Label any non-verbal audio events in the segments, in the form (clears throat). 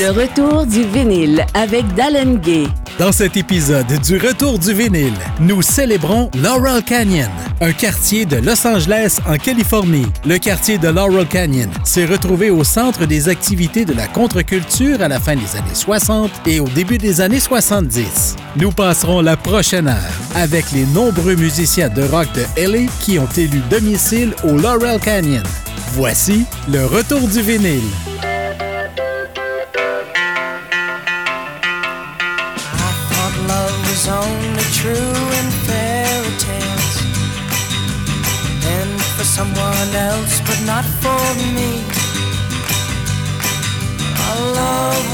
Le retour du vinyle avec Dallin Gay. Dans cet épisode du Retour du vinyle, nous célébrons Laurel Canyon, un quartier de Los Angeles en Californie. Le quartier de Laurel Canyon s'est retrouvé au centre des activités de la contre-culture à la fin des années 60 et au début des années 70. Nous passerons la prochaine heure avec les nombreux musiciens de rock de LA qui ont élu domicile au Laurel Canyon. Voici le Retour du vinyle.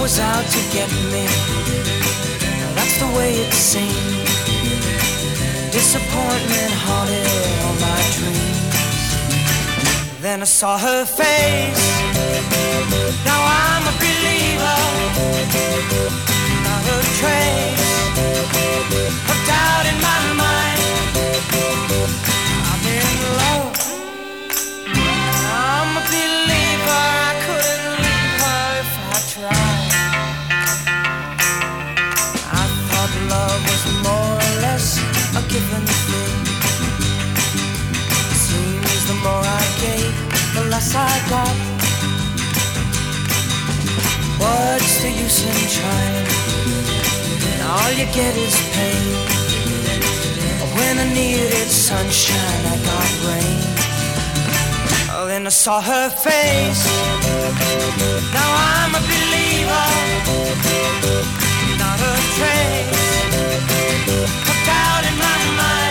Was out to get me. That's the way it seemed. Disappointment haunted all my dreams. Then I saw her face. Now I'm a believer. Not a trace of doubt in my mind. The use in trying? all you get is pain. When I needed sunshine, I got rain. Oh, then I saw her face. Now I'm a believer, not a trace of doubt in my mind.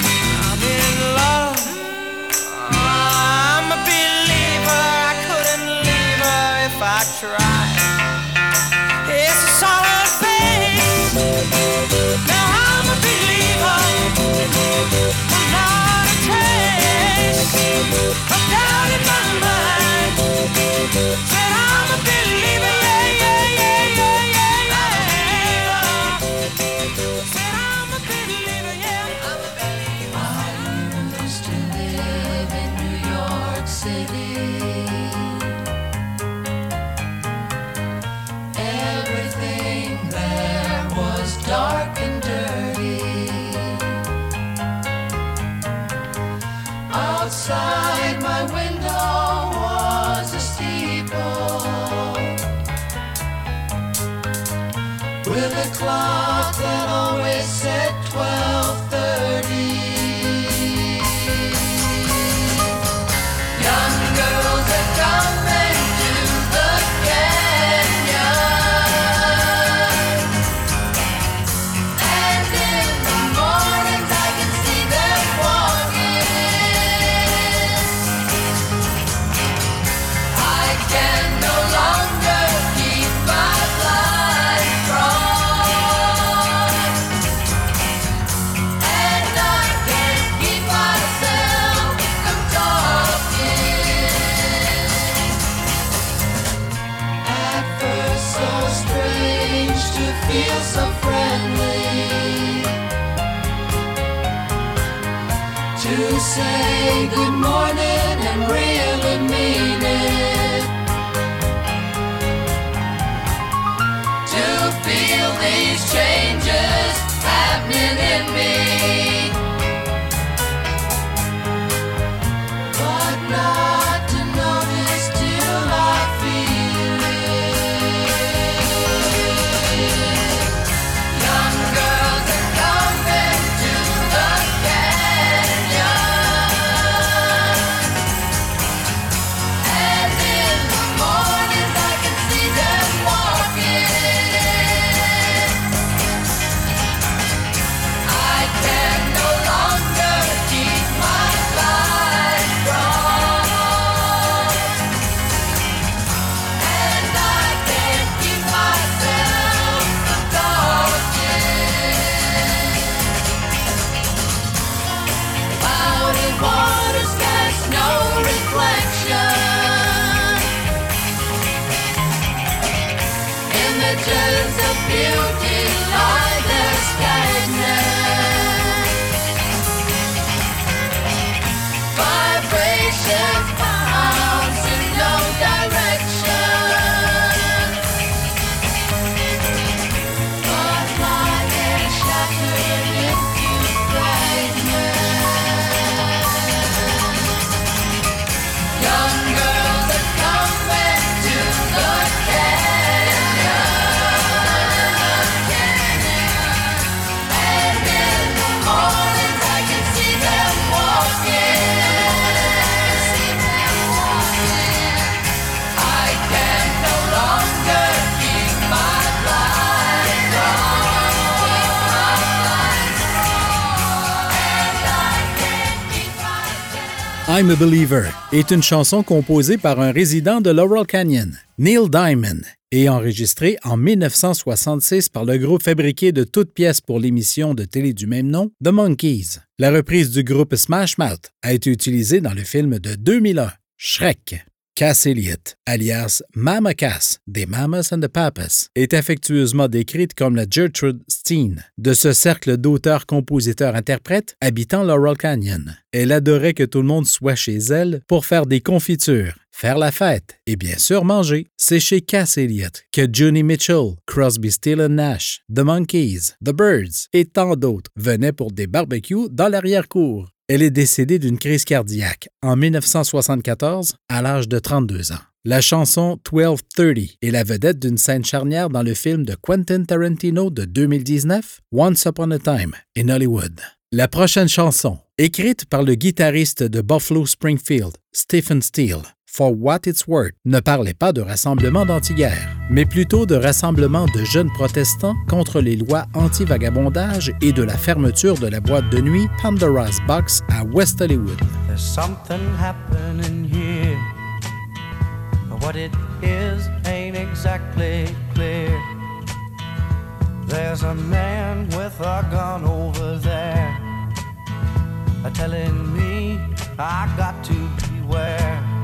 With a clock that always said I'm a Believer est une chanson composée par un résident de Laurel Canyon, Neil Diamond, et enregistrée en 1966 par le groupe fabriqué de toutes pièces pour l'émission de télé du même nom, The Monkees. La reprise du groupe Smash Mouth a été utilisée dans le film de 2001, Shrek. Cass Elliot, alias Mama Cass, des Mamas and the Papas, est affectueusement décrite comme la Gertrude Steen de ce cercle d'auteurs-compositeurs-interprètes habitant Laurel Canyon. Elle adorait que tout le monde soit chez elle pour faire des confitures, faire la fête et bien sûr manger. C'est chez Cass Elliot que Joni Mitchell, Crosby, Still Nash, The Monkees, The Birds et tant d'autres venaient pour des barbecues dans l'arrière-cour. Elle est décédée d'une crise cardiaque en 1974 à l'âge de 32 ans. La chanson 1230 est la vedette d'une scène charnière dans le film de Quentin Tarantino de 2019, Once Upon a Time in Hollywood. La prochaine chanson, écrite par le guitariste de Buffalo Springfield, Stephen Steele, For What It's Worth, ne parlait pas de rassemblement d'anti-guerre, mais plutôt de rassemblement de jeunes protestants contre les lois anti-vagabondage et de la fermeture de la boîte de nuit Pandora's Box à West Hollywood. There's a man with a gun over there, telling me I got to beware.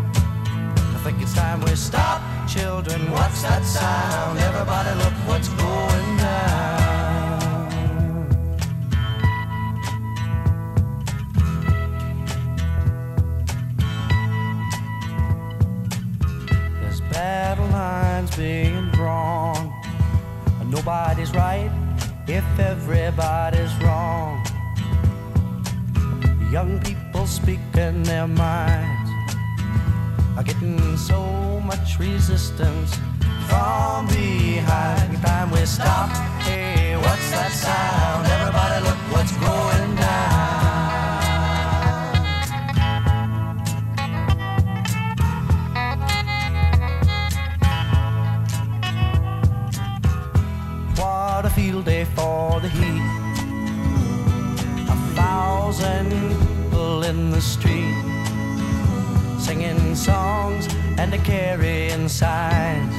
Think it's time we stop, children. What's that sound? Everybody, look what's going down. There's battle lines being drawn. Nobody's right if everybody's wrong. Young people speaking their minds are getting so much resistance from behind. Time we stop, hey, what's that sound? Everybody, look what's going down. What a field day for the heat. A thousand people in the street singing songs and a carrying signs.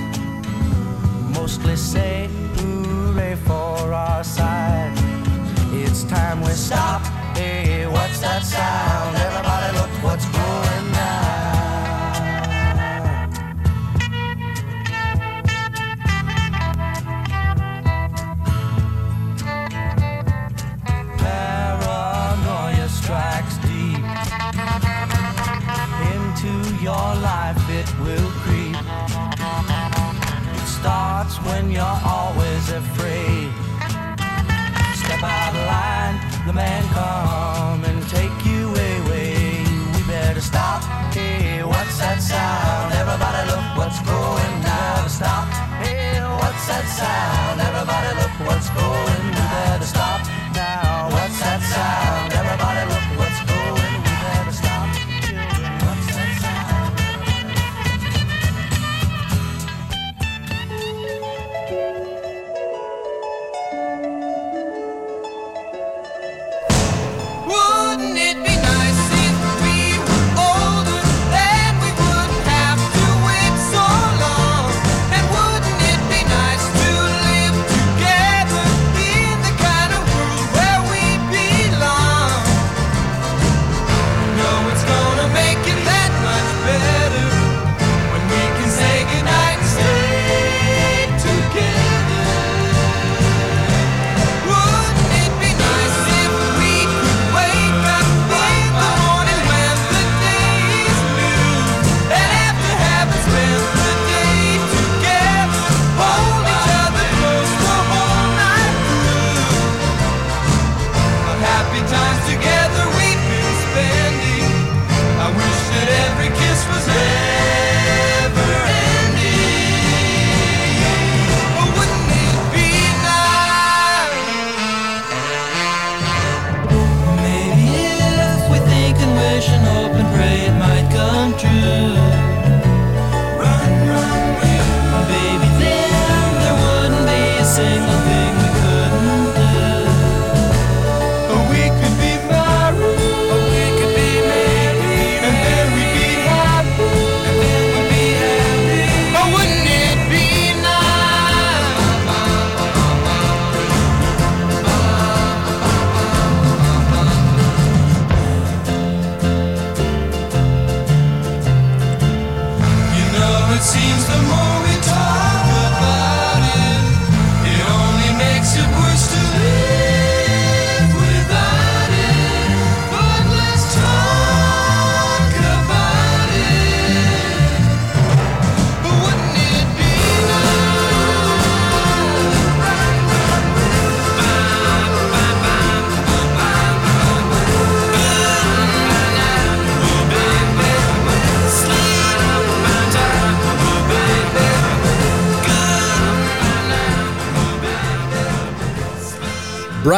Mostly say hooray for our side. It's time we stop. Hey, what's that sound?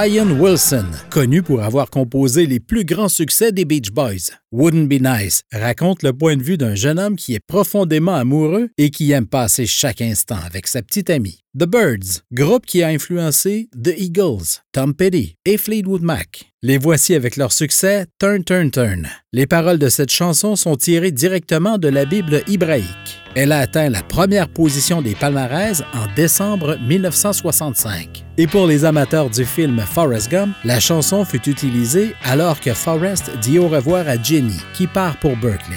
Brian Wilson, connu pour avoir composé les plus grands succès des Beach Boys. Wouldn't Be Nice raconte le point de vue d'un jeune homme qui est profondément amoureux et qui aime passer chaque instant avec sa petite amie. The Birds, groupe qui a influencé The Eagles, Tom Petty et Fleetwood Mac. Les voici avec leur succès Turn Turn Turn. Les paroles de cette chanson sont tirées directement de la Bible hébraïque. Elle a atteint la première position des palmarès en décembre 1965. Et pour les amateurs du film Forrest Gump, la chanson fut utilisée alors que Forrest dit au revoir à Jenny, qui part pour Berkeley.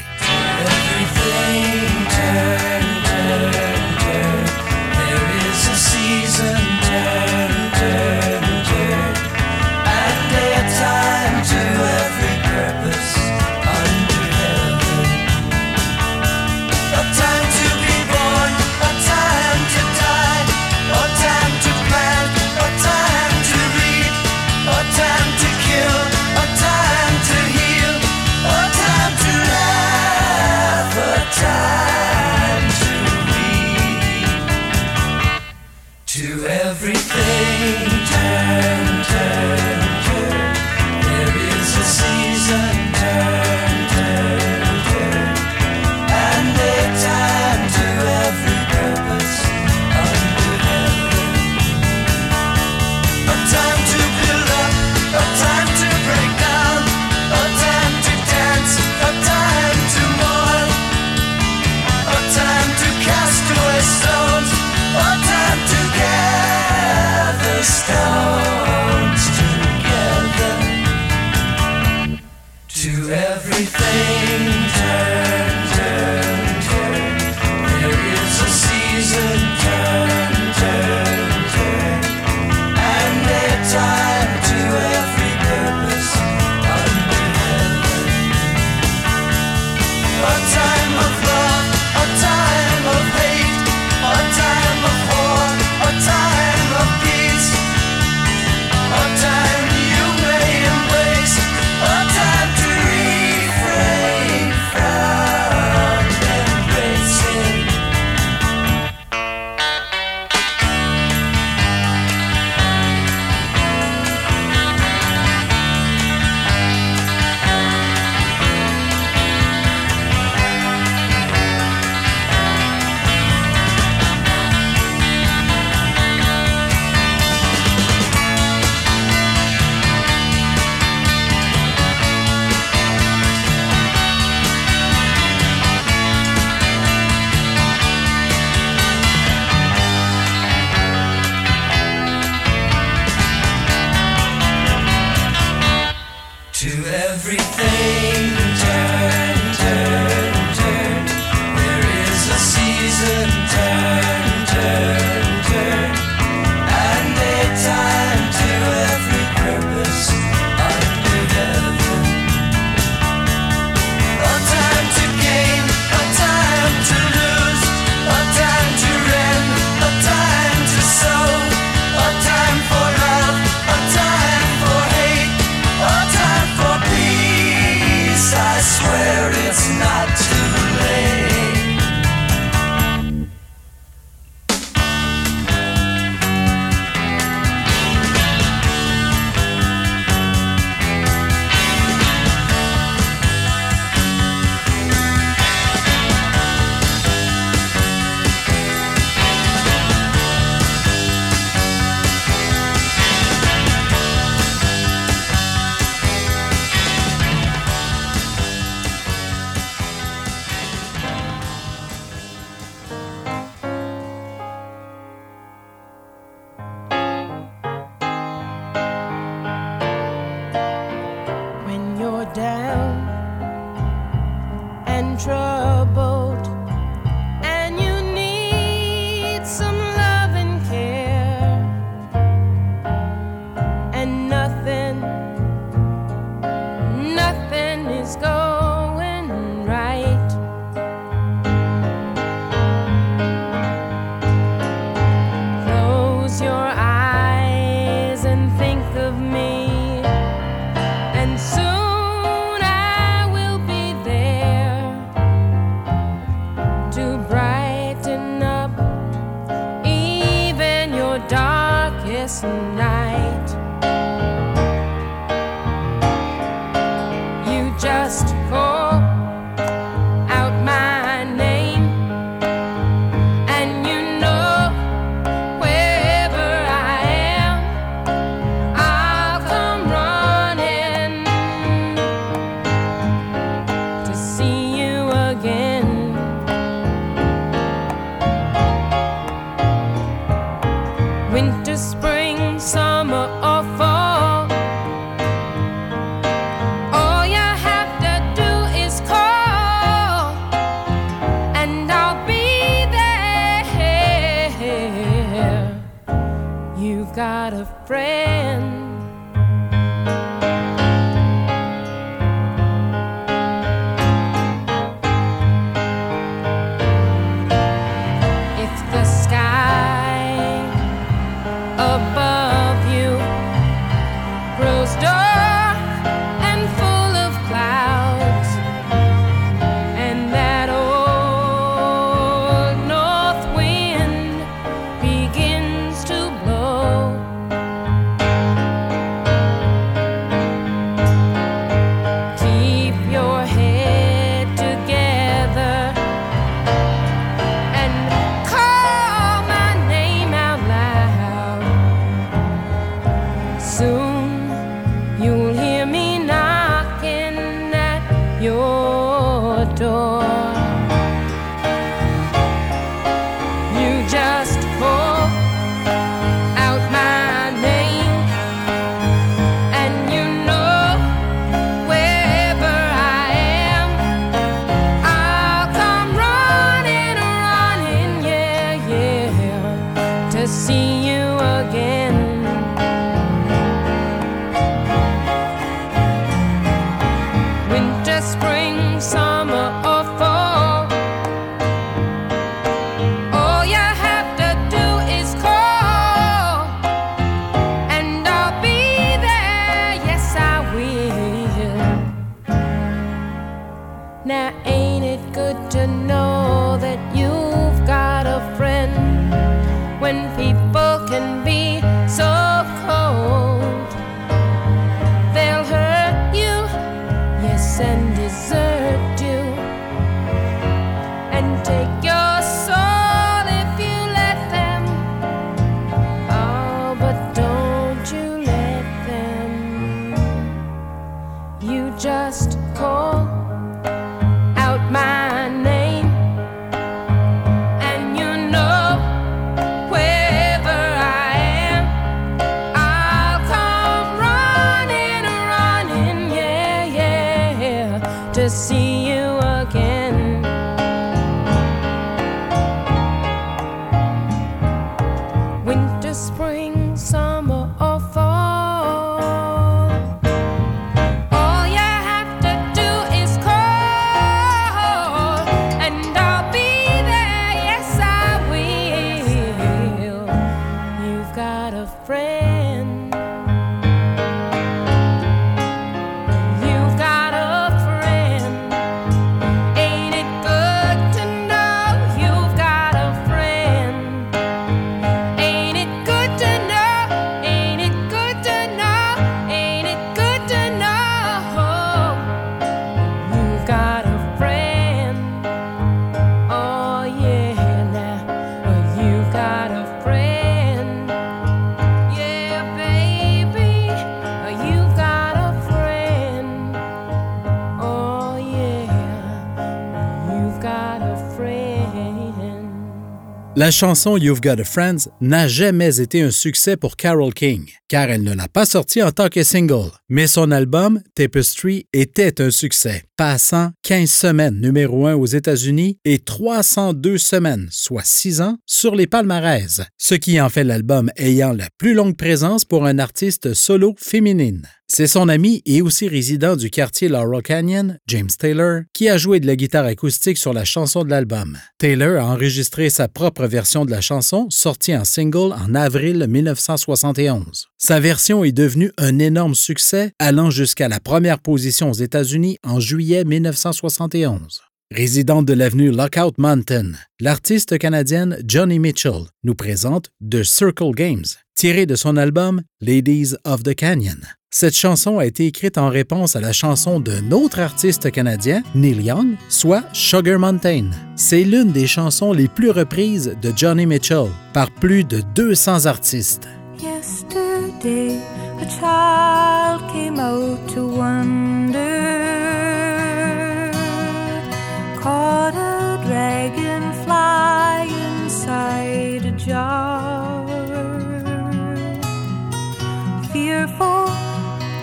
La chanson You've Got a Friend n'a jamais été un succès pour Carole King, car elle ne l'a pas sortie en tant que single. Mais son album Tapestry était un succès, passant 15 semaines numéro 1 aux États-Unis et 302 semaines, soit 6 ans, sur les palmarès, ce qui en fait l'album ayant la plus longue présence pour un artiste solo féminine. C'est son ami et aussi résident du quartier Laurel Canyon, James Taylor, qui a joué de la guitare acoustique sur la chanson de l'album. Taylor a enregistré sa propre version de la chanson, sortie en single en avril 1971. Sa version est devenue un énorme succès, allant jusqu'à la première position aux États-Unis en juillet 1971. Résidente de l'avenue Lockout Mountain, l'artiste canadienne Johnny Mitchell nous présente The Circle Games, tiré de son album Ladies of the Canyon. Cette chanson a été écrite en réponse à la chanson d'un autre artiste canadien, Neil Young, soit Sugar Mountain. C'est l'une des chansons les plus reprises de Johnny Mitchell par plus de 200 artistes.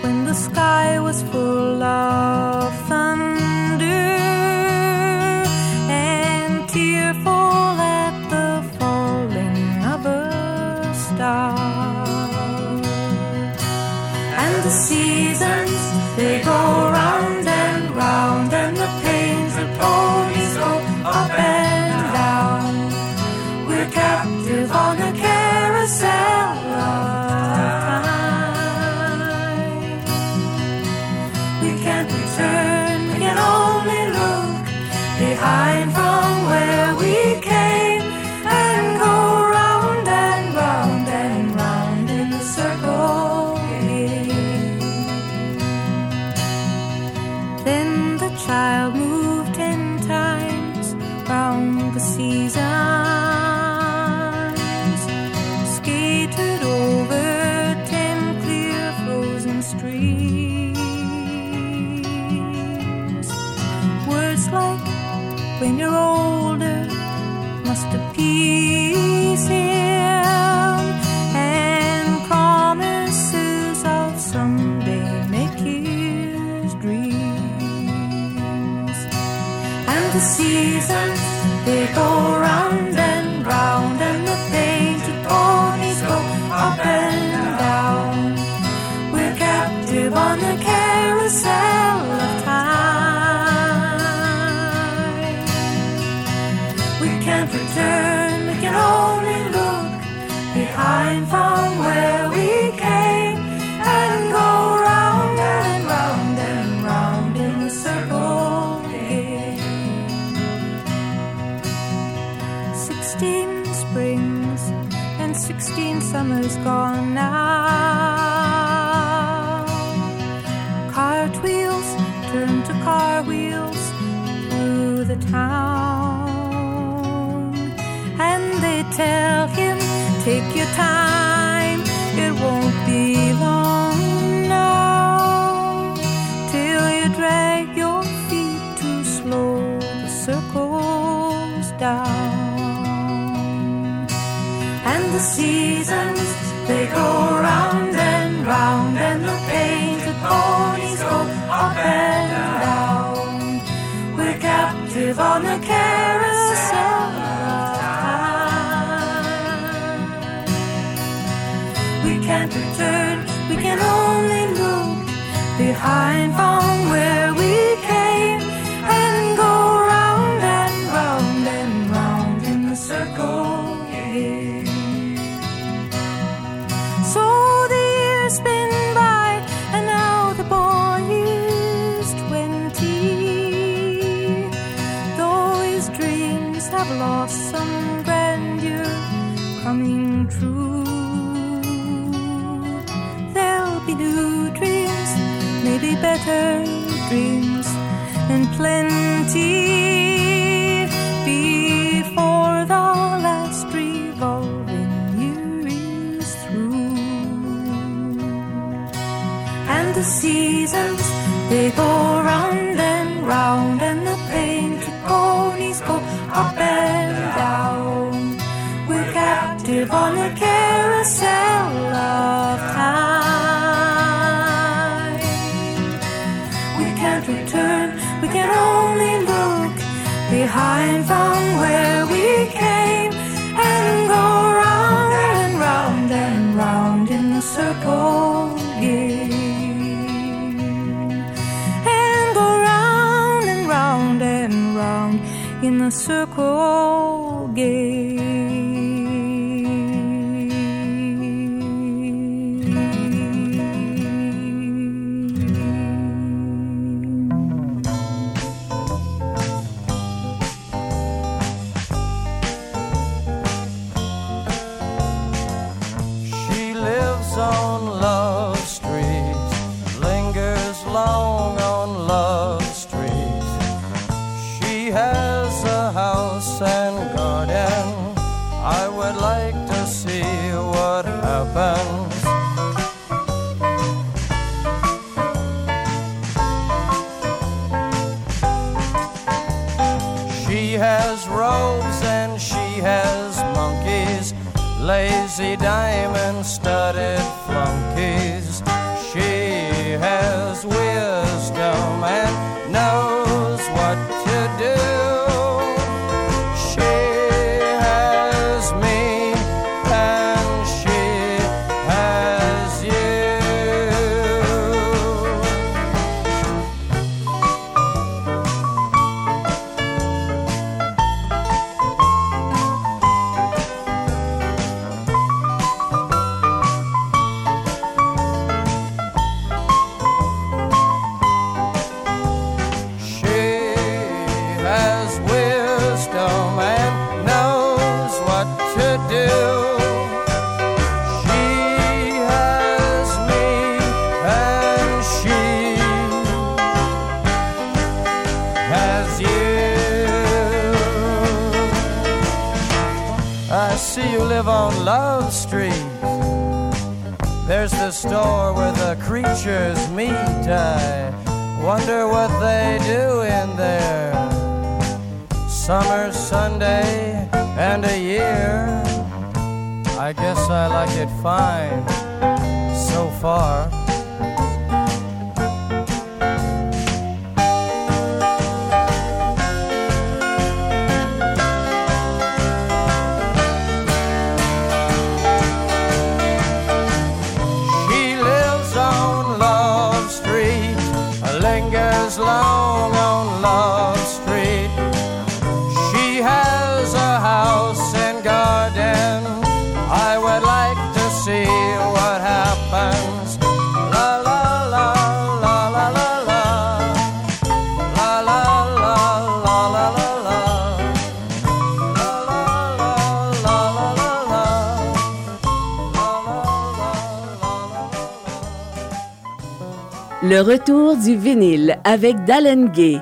When the sky was full of she has monkeys, lazy diamond studded flunkies. She has wisdom and knowledge. Store where the creatures meet. I wonder what they do in there. Summer, Sunday, and a year. I guess I like it fine so far. Le retour du vinyle avec Dallin Gay.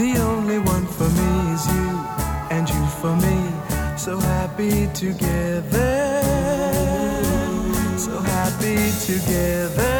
The only one for me is you, and you for me. So happy together. So happy together.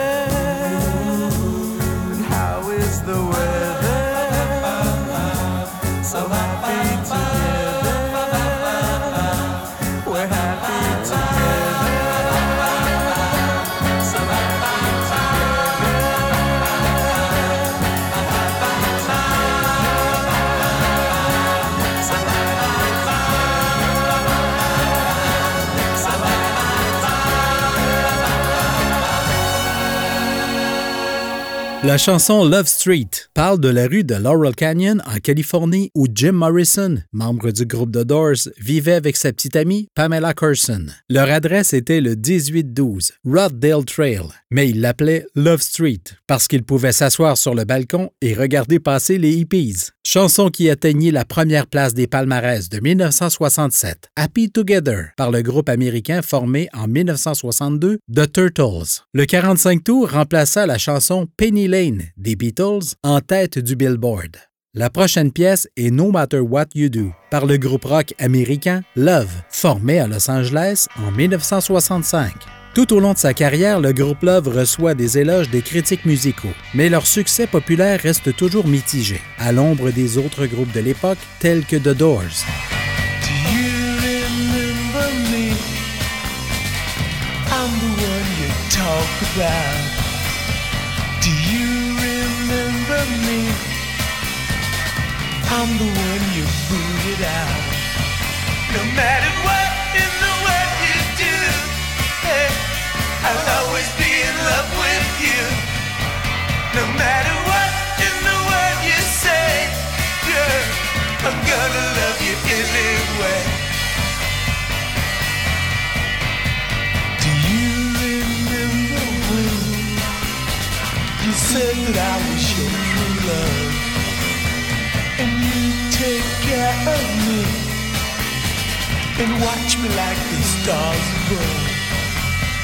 La chanson Love Street parle de la rue de Laurel Canyon en Californie où Jim Morrison, membre du groupe The Doors, vivait avec sa petite amie Pamela Carson. Leur adresse était le 1812 Roddale Trail, mais ils l'appelaient Love Street parce qu'ils pouvaient s'asseoir sur le balcon et regarder passer les hippies. Chanson qui atteignit la première place des palmarès de 1967, Happy Together, par le groupe américain formé en 1962 The Turtles. Le 45 tours remplaça la chanson Penny Lane des Beatles en tête du Billboard. La prochaine pièce est No Matter What You Do par le groupe rock américain Love, formé à Los Angeles en 1965. Tout au long de sa carrière, le groupe Love reçoit des éloges des critiques musicaux, mais leur succès populaire reste toujours mitigé, à l'ombre des autres groupes de l'époque tels que The Doors. Do I'm the one you booted out. No matter what in the world you do, hey, I'll always be in love with you. No matter what in the world you say, girl, I'm gonna love you anyway. Do you remember when you said that I was your true love? Take care of me and watch me like the stars above.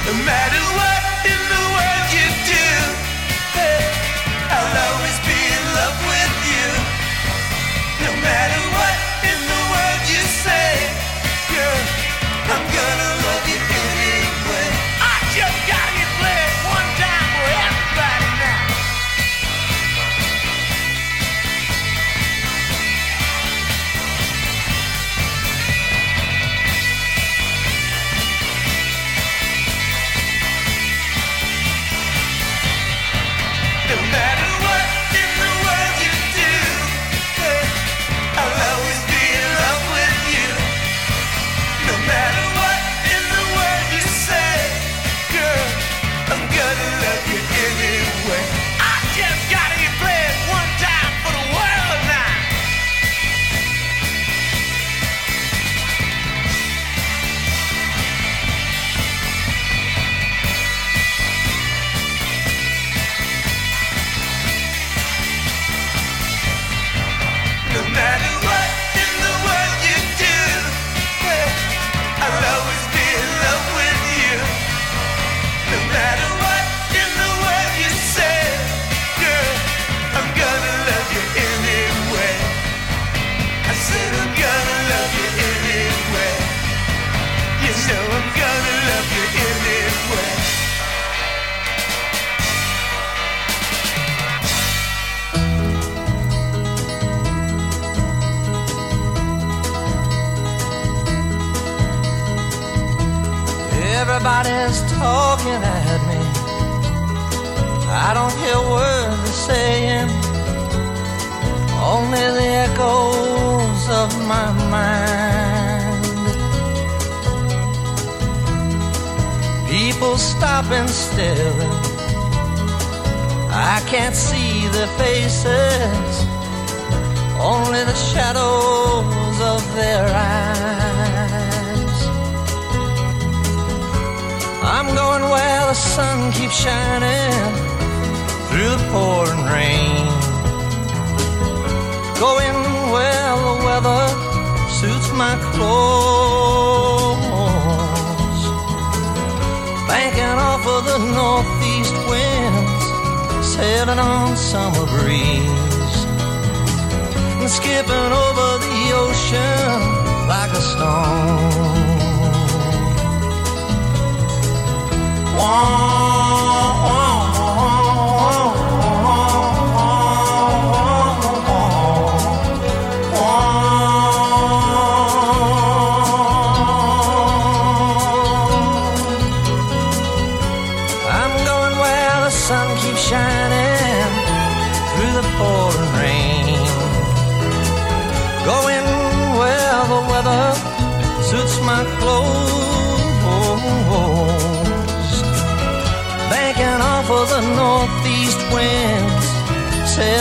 No matter what in the world you do, hey, I'll always be in love with you. No matter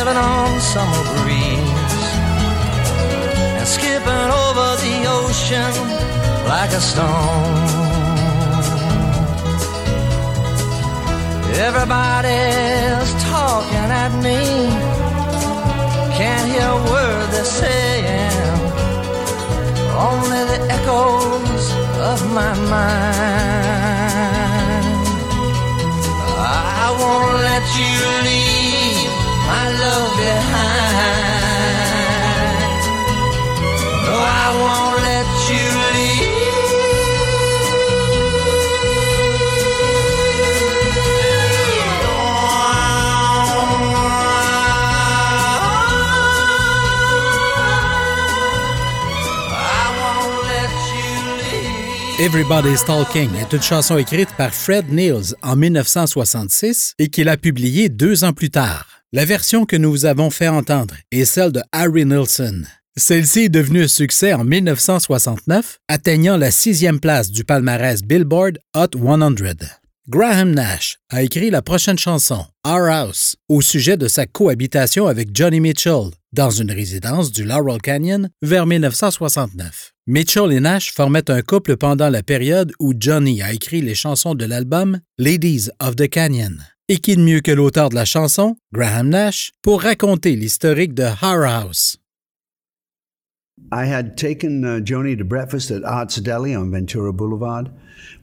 sailing on summer breeze. And skipping over the ocean like a stone. Everybody's talking at me. Can't hear a word they're saying. Only the echoes of my mind. I won't let you leave my love. I won't let you leave. Everybody's Talking est une chanson écrite par Fred Niels en 1966 et qu'il a publiée deux ans plus tard. La version que nous vous avons fait entendre est celle de Harry Nilsson. Celle-ci est devenue un succès en 1969, atteignant la sixième place du palmarès Billboard Hot 100. Graham Nash a écrit la prochaine chanson, Our House, au sujet de sa cohabitation avec Johnny Mitchell dans une résidence du Laurel Canyon vers 1969. Mitchell et Nash formaient un couple pendant la période où Johnny a écrit les chansons de l'album Ladies of the Canyon. Et qui de mieux que l'auteur de la chanson, Graham Nash, pour raconter l'historique de Our House. I had taken uh, Joni to breakfast at Arts Deli on Ventura Boulevard.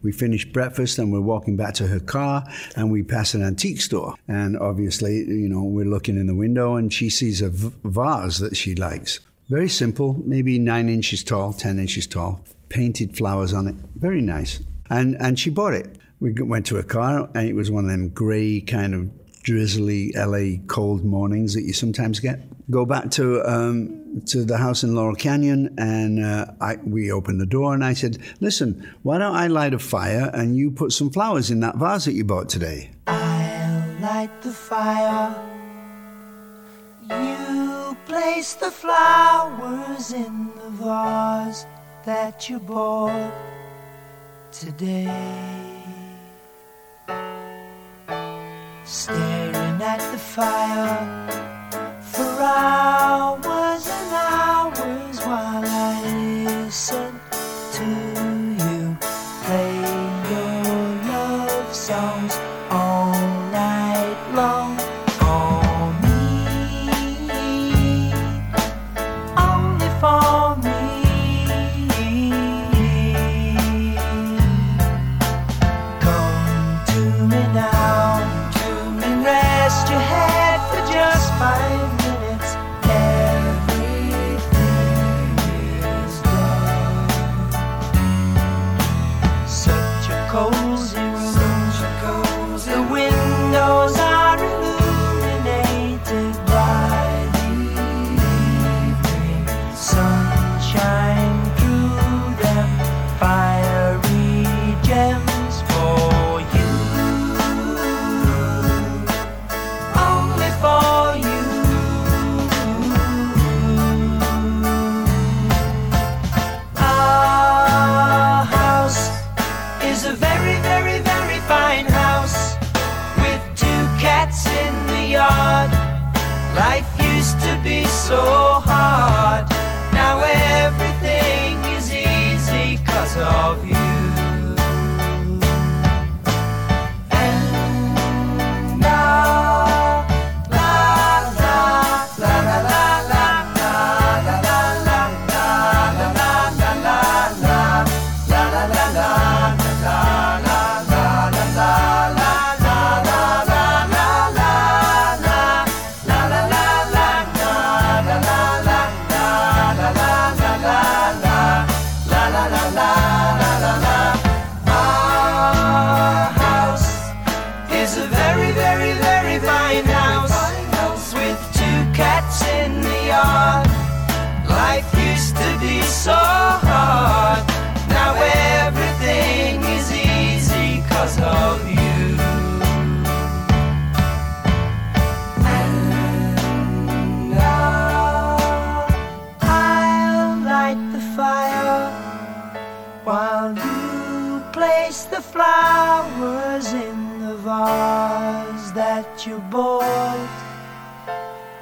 We finished breakfast and we're walking back to her car and we pass an antique store. And obviously, you know, we're looking in the window and she sees a vase that she likes. Very simple, maybe nine inches tall, 10 inches tall, painted flowers on it. Very nice. And, and she bought it. We went to a car and it was one of them grey kind of drizzly LA cold mornings that you sometimes get. Go back to um, to the house in Laurel Canyon, and uh, I, we opened the door, and I said, "Listen, why don't I light a fire and you put some flowers in that vase that you bought today?" I'll light the fire. You place the flowers in the vase that you bought today. Staring at the fire. For hours and hours while I listen that you bought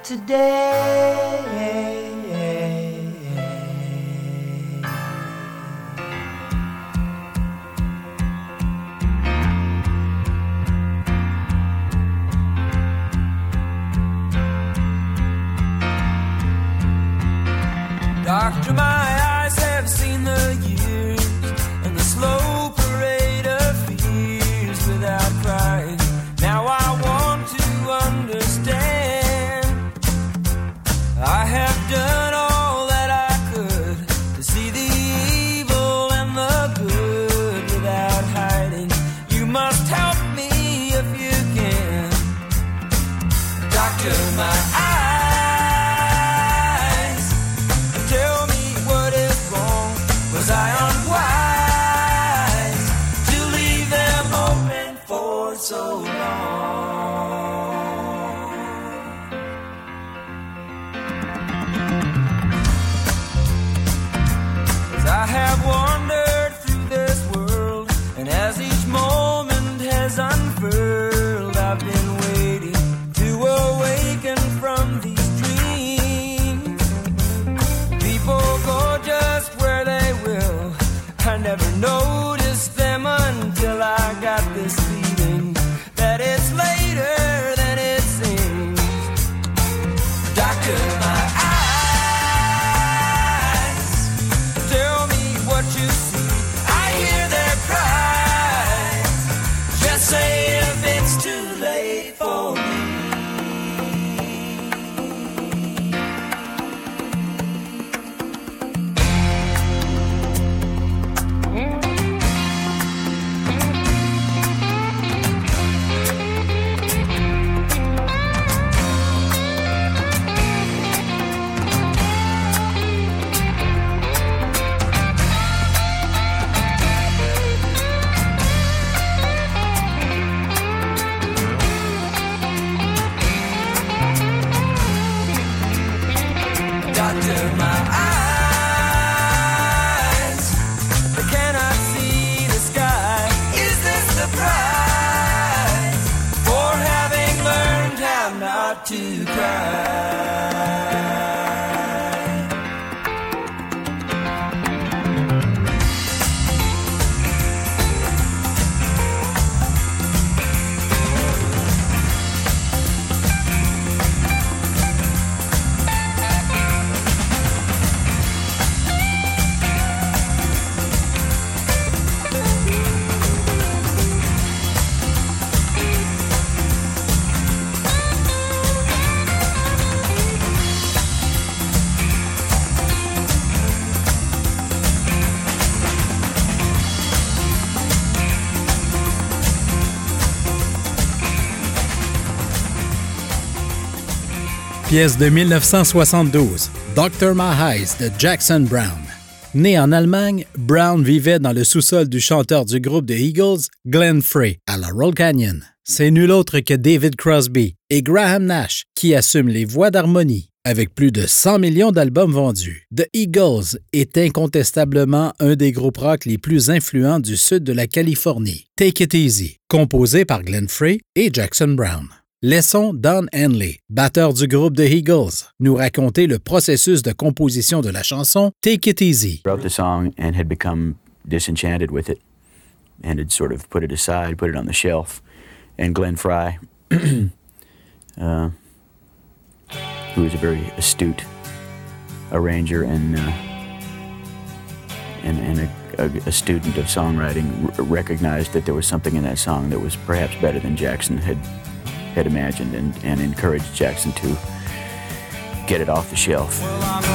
today. Doctor, my Pièce de 1972, Dr. My Eyes de Jackson Brown. Né en Allemagne, Brown vivait dans le sous-sol du chanteur du groupe de Eagles, Glenn Frey, à Laurel Canyon. C'est nul autre que David Crosby et Graham Nash qui assument les voix d'harmonie. Avec plus de 100 millions d'albums vendus, The Eagles est incontestablement un des groupes rock les plus influents du sud de la Californie. Take It Easy, composé par Glenn Frey et Jackson Brown. Laissons Don Henley, batteur du groupe The Eagles, nous raconter le processus de composition de la chanson Take It Easy. wrote the song and had become disenchanted with it and had sort of put it aside, put it on the shelf. And Glenn Fry, (clears throat) uh, who was a very astute arranger and uh, and, and a, a, a student of songwriting, recognized that there was something in that song that was perhaps better than Jackson had had imagined, and, and encouraged Jackson to get it off the shelf. Well, I'm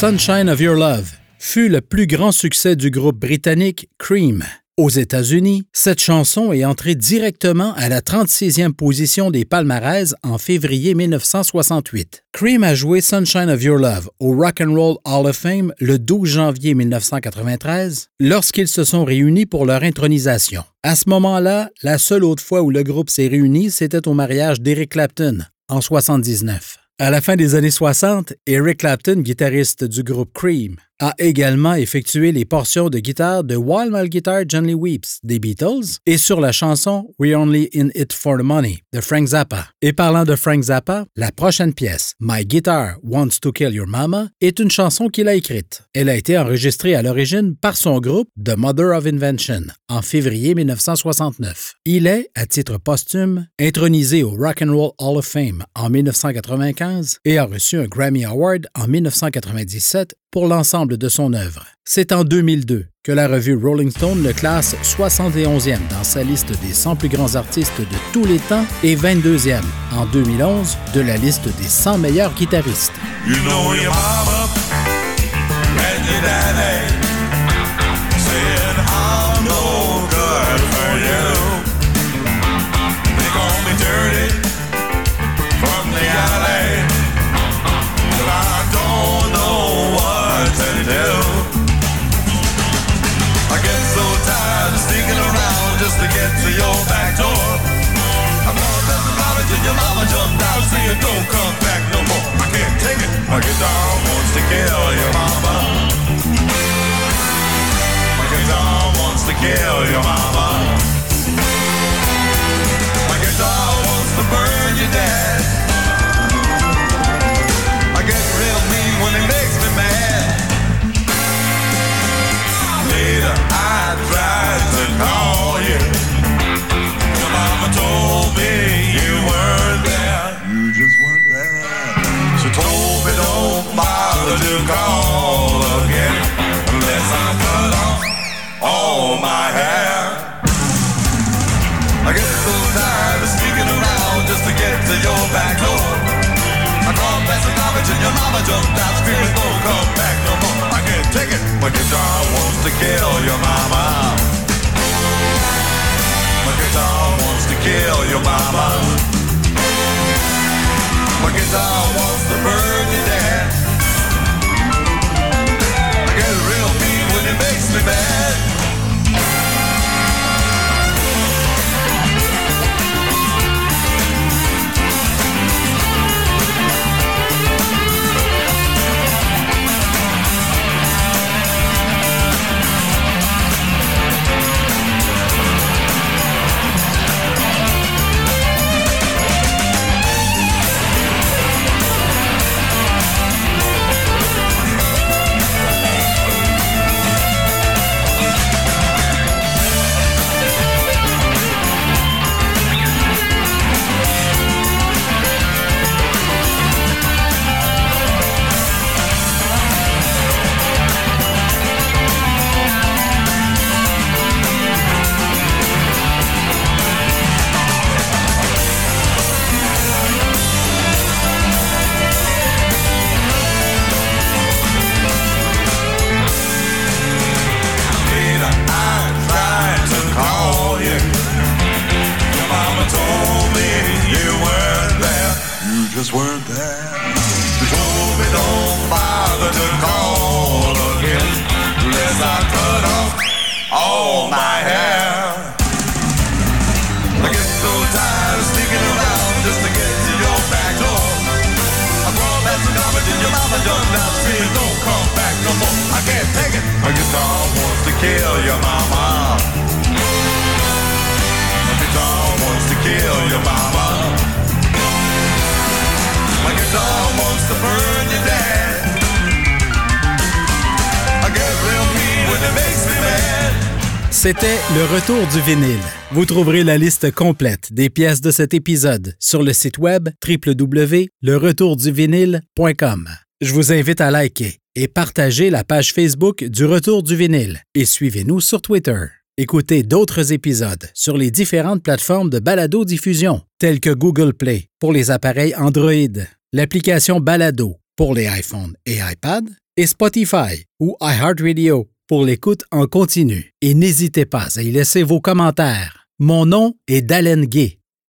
Sunshine of Your Love fut le plus grand succès du groupe britannique Cream. Aux États-Unis, cette chanson est entrée directement à la 36e position des palmarès en février 1968. Cream a joué Sunshine of Your Love au Rock and Roll Hall of Fame le 12 janvier 1993 lorsqu'ils se sont réunis pour leur intronisation. À ce moment-là, la seule autre fois où le groupe s'est réuni, c'était au mariage d'Eric Clapton en 79. À la fin des années 60, Eric Clapton, guitariste du groupe Cream, a également effectué les portions de guitare de While My Guitar Gently Weeps des Beatles et sur la chanson We're Only in It for the Money de Frank Zappa. Et parlant de Frank Zappa, la prochaine pièce, My Guitar Wants to Kill Your Mama, est une chanson qu'il a écrite. Elle a été enregistrée à l'origine par son groupe The Mother of Invention en février 1969. Il est, à titre posthume, intronisé au Rock and Roll Hall of Fame en 1995 et a reçu un Grammy Award en 1997 pour l'ensemble de son œuvre. C'est en 2002 que la revue Rolling Stone le classe 71e dans sa liste des 100 plus grands artistes de tous les temps et 22e en 2011 de la liste des 100 meilleurs guitaristes. C'était le retour du vinyle. Vous trouverez la liste complète des pièces de cet épisode sur le site web www.leretourduvinyle.com. Je vous invite à liker et partager la page Facebook du Retour du vinyle et suivez-nous sur Twitter. Écoutez d'autres épisodes sur les différentes plateformes de balado-diffusion telles que Google Play pour les appareils Android, l'application Balado pour les iPhones et iPad et Spotify ou iHeartRadio pour l'écoute en continu. Et n'hésitez pas à y laisser vos commentaires. Mon nom est Dalen Gay.